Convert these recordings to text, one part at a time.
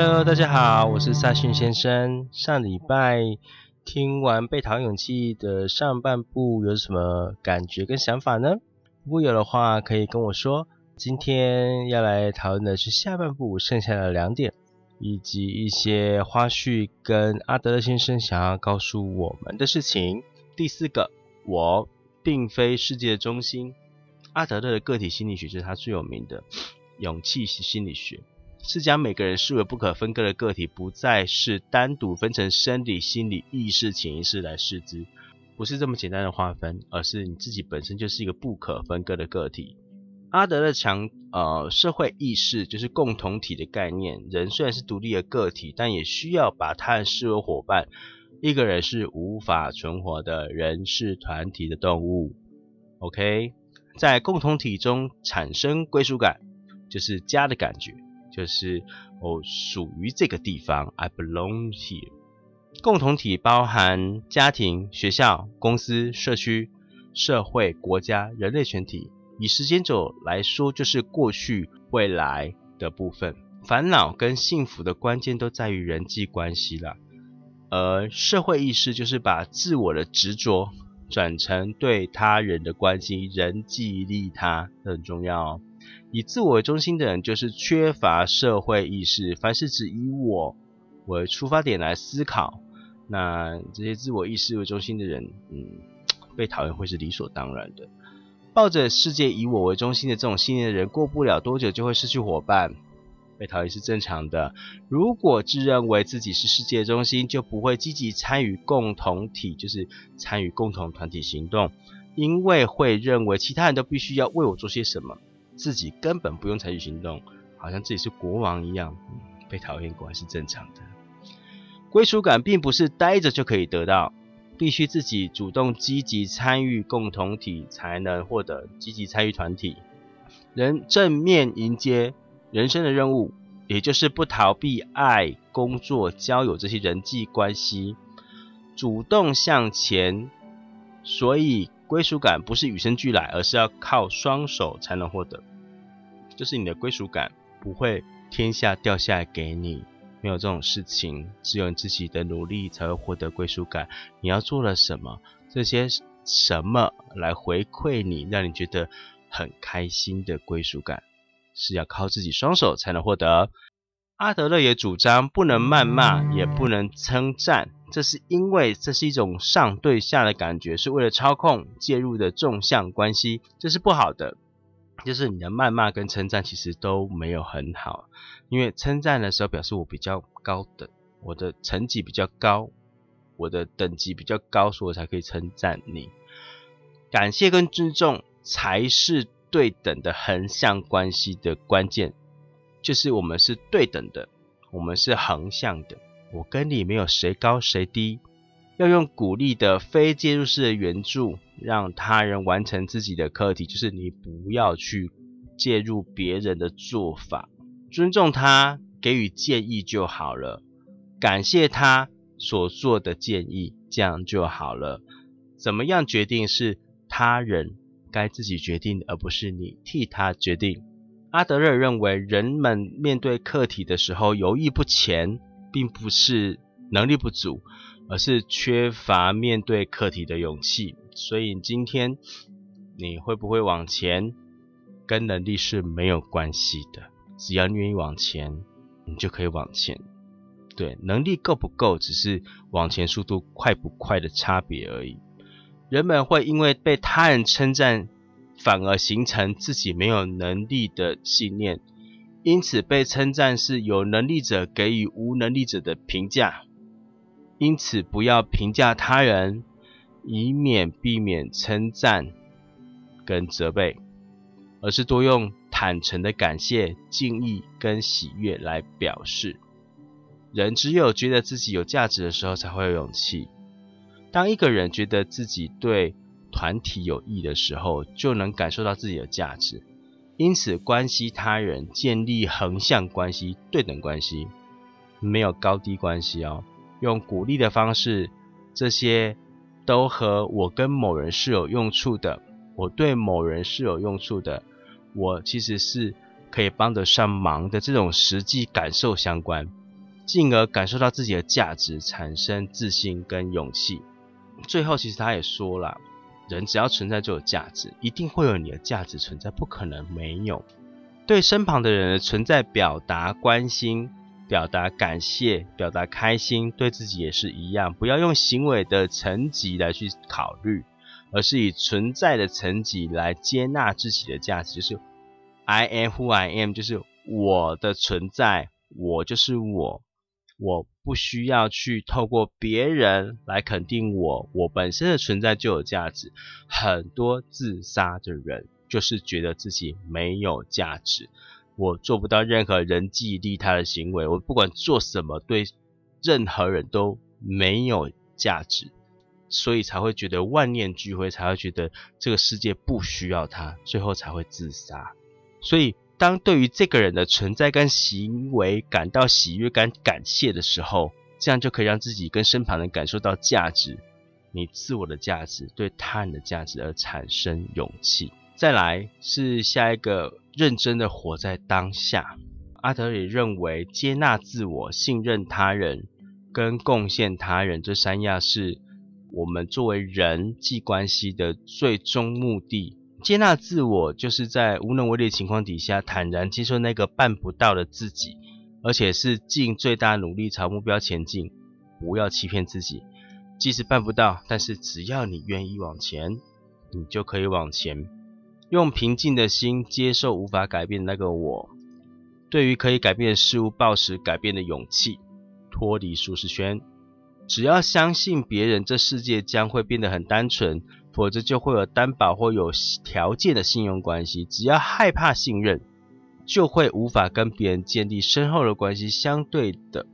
Hello，大家好，我是萨逊先生。上礼拜听完《被讨勇气》的上半部，有什么感觉跟想法呢？如果有的话，可以跟我说。今天要来讨论的是下半部剩下的两点，以及一些花絮跟阿德勒先生想要告诉我们的事情。第四个，我并非世界的中心。阿德勒的个体心理学是他最有名的勇气心理学。是将每个人视为不可分割的个体，不再是单独分成生理、心理、意识、潜意识来视之，不是这么简单的划分，而是你自己本身就是一个不可分割的个体。阿德勒强呃社会意识就是共同体的概念，人虽然是独立的个体，但也需要把他人视为伙伴。一个人是无法存活的，人是团体的动物。OK，在共同体中产生归属感，就是家的感觉。就是我属于这个地方，I belong here。共同体包含家庭、学校、公司、社区、社会、国家、人类全体。以时间轴来说，就是过去、未来的部分。烦恼跟幸福的关键都在于人际关系了。而社会意识就是把自我的执着转成对他人的关心，人际利他很重要。以自我为中心的人，就是缺乏社会意识。凡是只以我为出发点来思考，那这些自我意识为中心的人，嗯，被讨厌会是理所当然的。抱着世界以我为中心的这种信念的人，过不了多久就会失去伙伴，被讨厌是正常的。如果自认为自己是世界中心，就不会积极参与共同体，就是参与共同团体行动，因为会认为其他人都必须要为我做些什么。自己根本不用采取行动，好像自己是国王一样，被讨厌果然是正常的。归属感并不是待着就可以得到，必须自己主动积极参与共同体才能获得积极参与团体。人正面迎接人生的任务，也就是不逃避爱、工作、交友这些人际关系，主动向前。所以。归属感不是与生俱来，而是要靠双手才能获得。就是你的归属感不会天下掉下来给你，没有这种事情。只有你自己的努力才会获得归属感。你要做了什么？这些什么来回馈你，让你觉得很开心的归属感，是要靠自己双手才能获得。阿德勒也主张不能谩骂，也不能称赞。这是因为这是一种上对下的感觉，是为了操控介入的纵向关系，这是不好的。就是你的谩骂跟称赞其实都没有很好，因为称赞的时候表示我比较高等，我的层级比较高，我的等级比较高，所以我才可以称赞你。感谢跟尊重才是对等的横向关系的关键，就是我们是对等的，我们是横向的。我跟你没有谁高谁低，要用鼓励的非介入式的援助，让他人完成自己的课题，就是你不要去介入别人的做法，尊重他给予建议就好了，感谢他所做的建议，这样就好了。怎么样决定是他人该自己决定，而不是你替他决定。阿德勒认为，人们面对课题的时候犹豫不前。并不是能力不足，而是缺乏面对课题的勇气。所以今天你会不会往前，跟能力是没有关系的。只要你愿意往前，你就可以往前。对，能力够不够，只是往前速度快不快的差别而已。人们会因为被他人称赞，反而形成自己没有能力的信念。因此，被称赞是有能力者给予无能力者的评价。因此不要评价他人，以免避免称赞跟责备，而是多用坦诚的感谢、敬意跟喜悦来表示。人只有觉得自己有价值的时候，才会有勇气。当一个人觉得自己对团体有益的时候，就能感受到自己的价值。因此，关系他人，建立横向关系、对等关系，没有高低关系哦。用鼓励的方式，这些都和我跟某人是有用处的，我对某人是有用处的，我其实是可以帮得上忙的这种实际感受相关，进而感受到自己的价值，产生自信跟勇气。最后，其实他也说了。人只要存在就有价值，一定会有你的价值存在，不可能没有。对身旁的人的存在表达关心、表达感谢、表达开心，对自己也是一样。不要用行为的层级来去考虑，而是以存在的层级来接纳自己的价值。就是 I am who I am，就是我的存在，我就是我。我不需要去透过别人来肯定我，我本身的存在就有价值。很多自杀的人就是觉得自己没有价值，我做不到任何人际利他的行为，我不管做什么对任何人都没有价值，所以才会觉得万念俱灰，才会觉得这个世界不需要他，最后才会自杀。所以。当对于这个人的存在跟行为感到喜悦、感感谢的时候，这样就可以让自己跟身旁人感受到价值，你自我的价值对他人的价值而产生勇气。再来是下一个，认真的活在当下。阿德里认为，接纳自我、信任他人跟贡献他人这三样是我们作为人际关系的最终目的。接纳自我，就是在无能为力的情况底下，坦然接受那个办不到的自己，而且是尽最大努力朝目标前进。不要欺骗自己，即使办不到，但是只要你愿意往前，你就可以往前。用平静的心接受无法改变的那个我，对于可以改变的事物，抱持改变的勇气，脱离舒适圈。只要相信别人，这世界将会变得很单纯。否则就会有担保或有条件的信用关系。只要害怕信任，就会无法跟别人建立深厚的关系。相对的，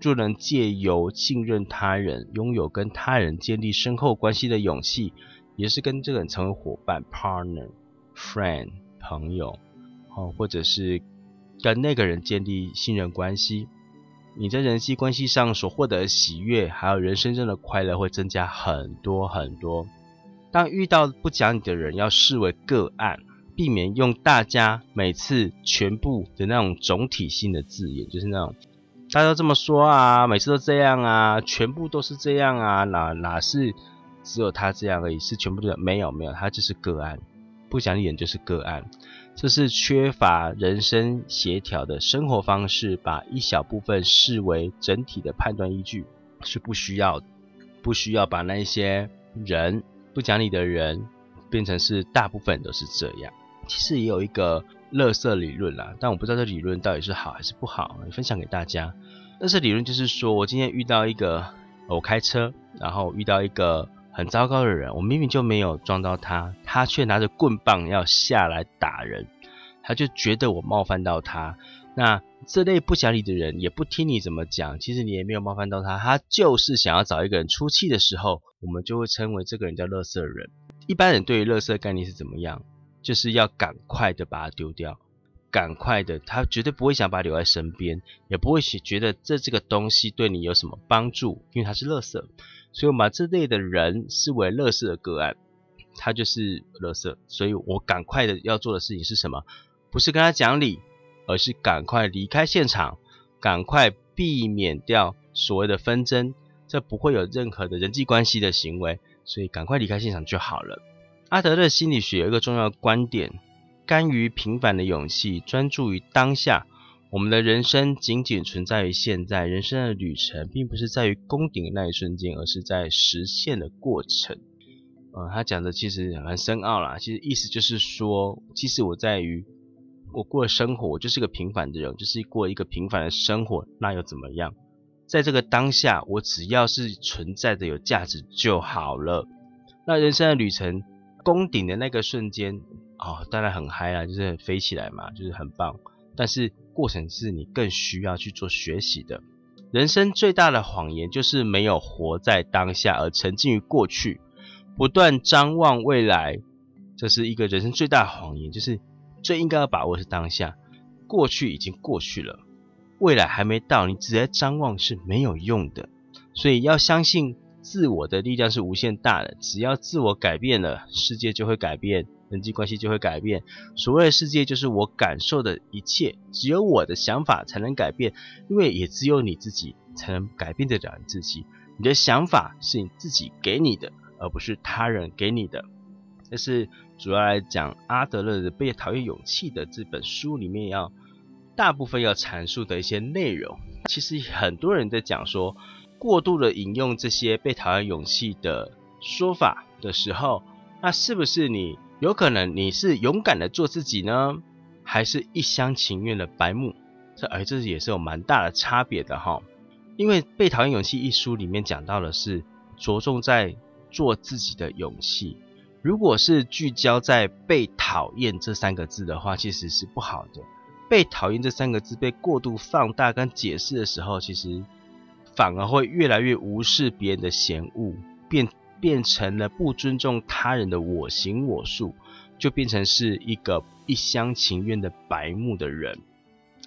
就能借由信任他人，拥有跟他人建立深厚关系的勇气，也是跟这个人成为伙伴 （partner、friend、朋友）哦，或者是跟那个人建立信任关系。你在人际关系上所获得的喜悦，还有人生中的快乐，会增加很多很多。当遇到不讲理的人，要视为个案，避免用大家每次全部的那种总体性的字眼，就是那种大家都这么说啊，每次都这样啊，全部都是这样啊，哪哪是只有他这样而已？是全部的？没有没有，他就是个案，不讲理人就是个案，这是缺乏人生协调的生活方式，把一小部分视为整体的判断依据是不需要，不需要把那些人。不讲理的人变成是大部分都是这样。其实也有一个乐色理论啦，但我不知道这理论到底是好还是不好，分享给大家。乐色理论就是说我今天遇到一个我开车，然后遇到一个很糟糕的人，我明明就没有撞到他，他却拿着棍棒要下来打人，他就觉得我冒犯到他。那这类不讲理的人也不听你怎么讲，其实你也没有冒犯到他，他就是想要找一个人出气的时候，我们就会称为这个人叫乐色人。一般人对于乐色概念是怎么样？就是要赶快的把它丢掉，赶快的，他绝对不会想把它留在身边，也不会觉得这这个东西对你有什么帮助，因为它是乐色。所以我们把这类的人视为乐色的个案，他就是乐色。所以我赶快的要做的事情是什么？不是跟他讲理。而是赶快离开现场，赶快避免掉所谓的纷争，这不会有任何的人际关系的行为，所以赶快离开现场就好了。阿德勒心理学有一个重要观点：甘于平凡的勇气，专注于当下。我们的人生仅仅存在于现在，人生的旅程并不是在于攻顶的那一瞬间，而是在实现的过程。呃，他讲的其实蛮深奥啦，其实意思就是说，其实我在于。我过的生活，我就是个平凡的人，就是过一个平凡的生活，那又怎么样？在这个当下，我只要是存在的有价值就好了。那人生的旅程，攻顶的那个瞬间，哦，当然很嗨啊，就是飞起来嘛，就是很棒。但是过程是你更需要去做学习的。人生最大的谎言就是没有活在当下，而沉浸于过去，不断张望未来。这是一个人生最大的谎言，就是最应该要把握是当下，过去已经过去了，未来还没到，你直接张望是没有用的。所以要相信自我的力量是无限大的，只要自我改变了，世界就会改变。人际关系就会改变。所谓的世界，就是我感受的一切。只有我的想法才能改变，因为也只有你自己才能改变得了你自己。你的想法是你自己给你的，而不是他人给你的。这是主要来讲阿德勒的《被讨厌勇气》的这本书里面要大部分要阐述的一些内容。其实很多人在讲说，过度的引用这些被讨厌勇气的说法的时候，那是不是你？有可能你是勇敢的做自己呢，还是一厢情愿的白目？这哎，这也是有蛮大的差别的哈。因为《被讨厌勇气》一书里面讲到的是着重在做自己的勇气。如果是聚焦在被讨厌这三个字的话，其实是不好的。被讨厌这三个字被过度放大跟解释的时候，其实反而会越来越无视别人的嫌恶，变。变成了不尊重他人的我行我素，就变成是一个一厢情愿的白目的人，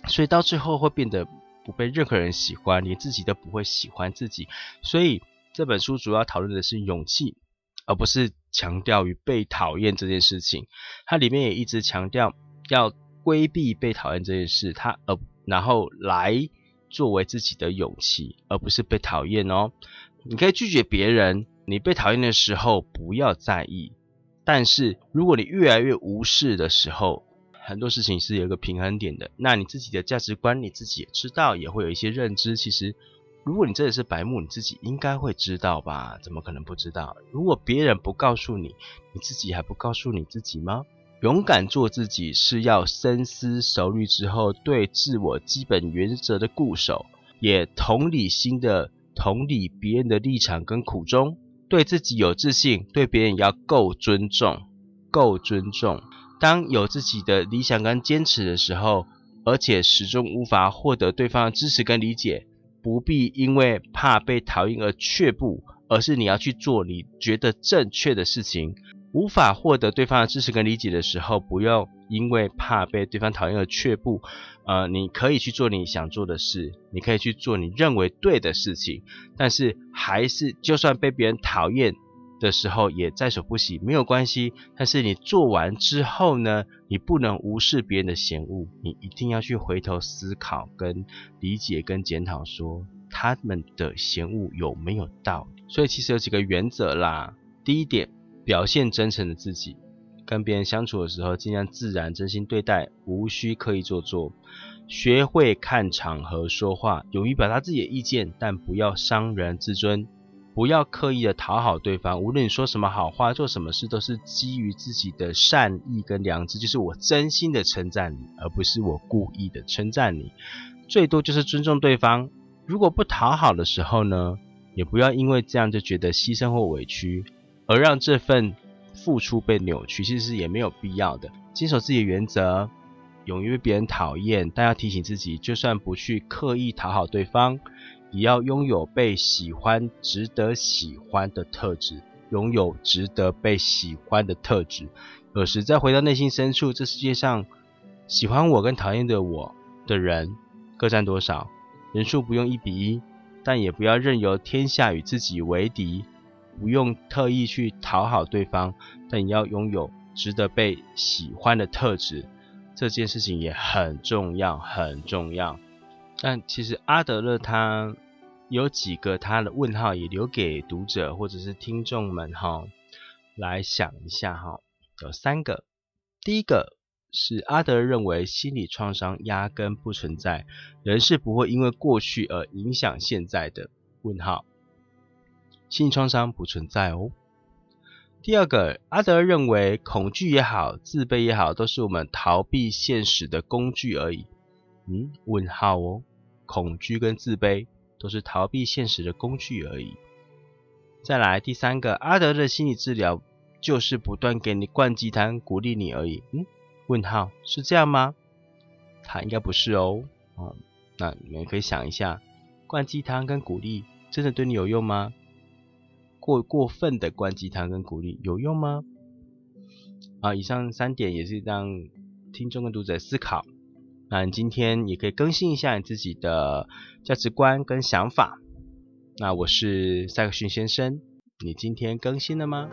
所以到最后会变得不被任何人喜欢，连自己都不会喜欢自己。所以这本书主要讨论的是勇气，而不是强调于被讨厌这件事情。它里面也一直强调要规避被讨厌这件事，它而然后来作为自己的勇气，而不是被讨厌哦。你可以拒绝别人。你被讨厌的时候不要在意，但是如果你越来越无视的时候，很多事情是有一个平衡点的。那你自己的价值观你自己也知道，也会有一些认知。其实，如果你真的是白目，你自己应该会知道吧？怎么可能不知道？如果别人不告诉你，你自己还不告诉你自己吗？勇敢做自己是要深思熟虑之后对自我基本原则的固守，也同理心的同理别人的立场跟苦衷。对自己有自信，对别人要够尊重，够尊重。当有自己的理想跟坚持的时候，而且始终无法获得对方的支持跟理解，不必因为怕被讨厌而却步，而是你要去做你觉得正确的事情。无法获得对方的支持跟理解的时候，不要因为怕被对方讨厌而却步。呃，你可以去做你想做的事，你可以去做你认为对的事情，但是还是就算被别人讨厌的时候，也在所不惜，没有关系。但是你做完之后呢，你不能无视别人的嫌恶，你一定要去回头思考、跟理解、跟检讨，说他们的嫌恶有没有道理。所以其实有几个原则啦，第一点。表现真诚的自己，跟别人相处的时候，尽量自然、真心对待，无需刻意做作。学会看场合说话，勇于表达自己的意见，但不要伤人自尊。不要刻意的讨好对方，无论你说什么好话，做什么事，都是基于自己的善意跟良知，就是我真心的称赞你，而不是我故意的称赞你。最多就是尊重对方。如果不讨好的时候呢，也不要因为这样就觉得牺牲或委屈。而让这份付出被扭曲，其实也没有必要的。坚守自己的原则，勇于被别人讨厌，但要提醒自己，就算不去刻意讨好对方，也要拥有被喜欢、值得喜欢的特质。拥有值得被喜欢的特质。有时再回到内心深处，这世界上喜欢我跟讨厌的我的人各占多少？人数不用一比一，但也不要任由天下与自己为敌。不用特意去讨好对方，但你要拥有值得被喜欢的特质，这件事情也很重要，很重要。但其实阿德勒他有几个他的问号，也留给读者或者是听众们哈，来想一下哈。有三个，第一个是阿德认为心理创伤压根不存在，人是不会因为过去而影响现在的。问号。心理创伤不存在哦。第二个，阿德认为恐惧也好，自卑也好，都是我们逃避现实的工具而已。嗯？问号哦。恐惧跟自卑都是逃避现实的工具而已。再来第三个，阿德的心理治疗就是不断给你灌鸡汤，鼓励你而已。嗯？问号是这样吗？他应该不是哦。啊，那你们可以想一下，灌鸡汤跟鼓励真的对你有用吗？过过分的灌鸡汤跟鼓励有用吗？啊，以上三点也是让听众跟读者思考。那你今天你可以更新一下你自己的价值观跟想法。那我是赛克逊先生，你今天更新了吗？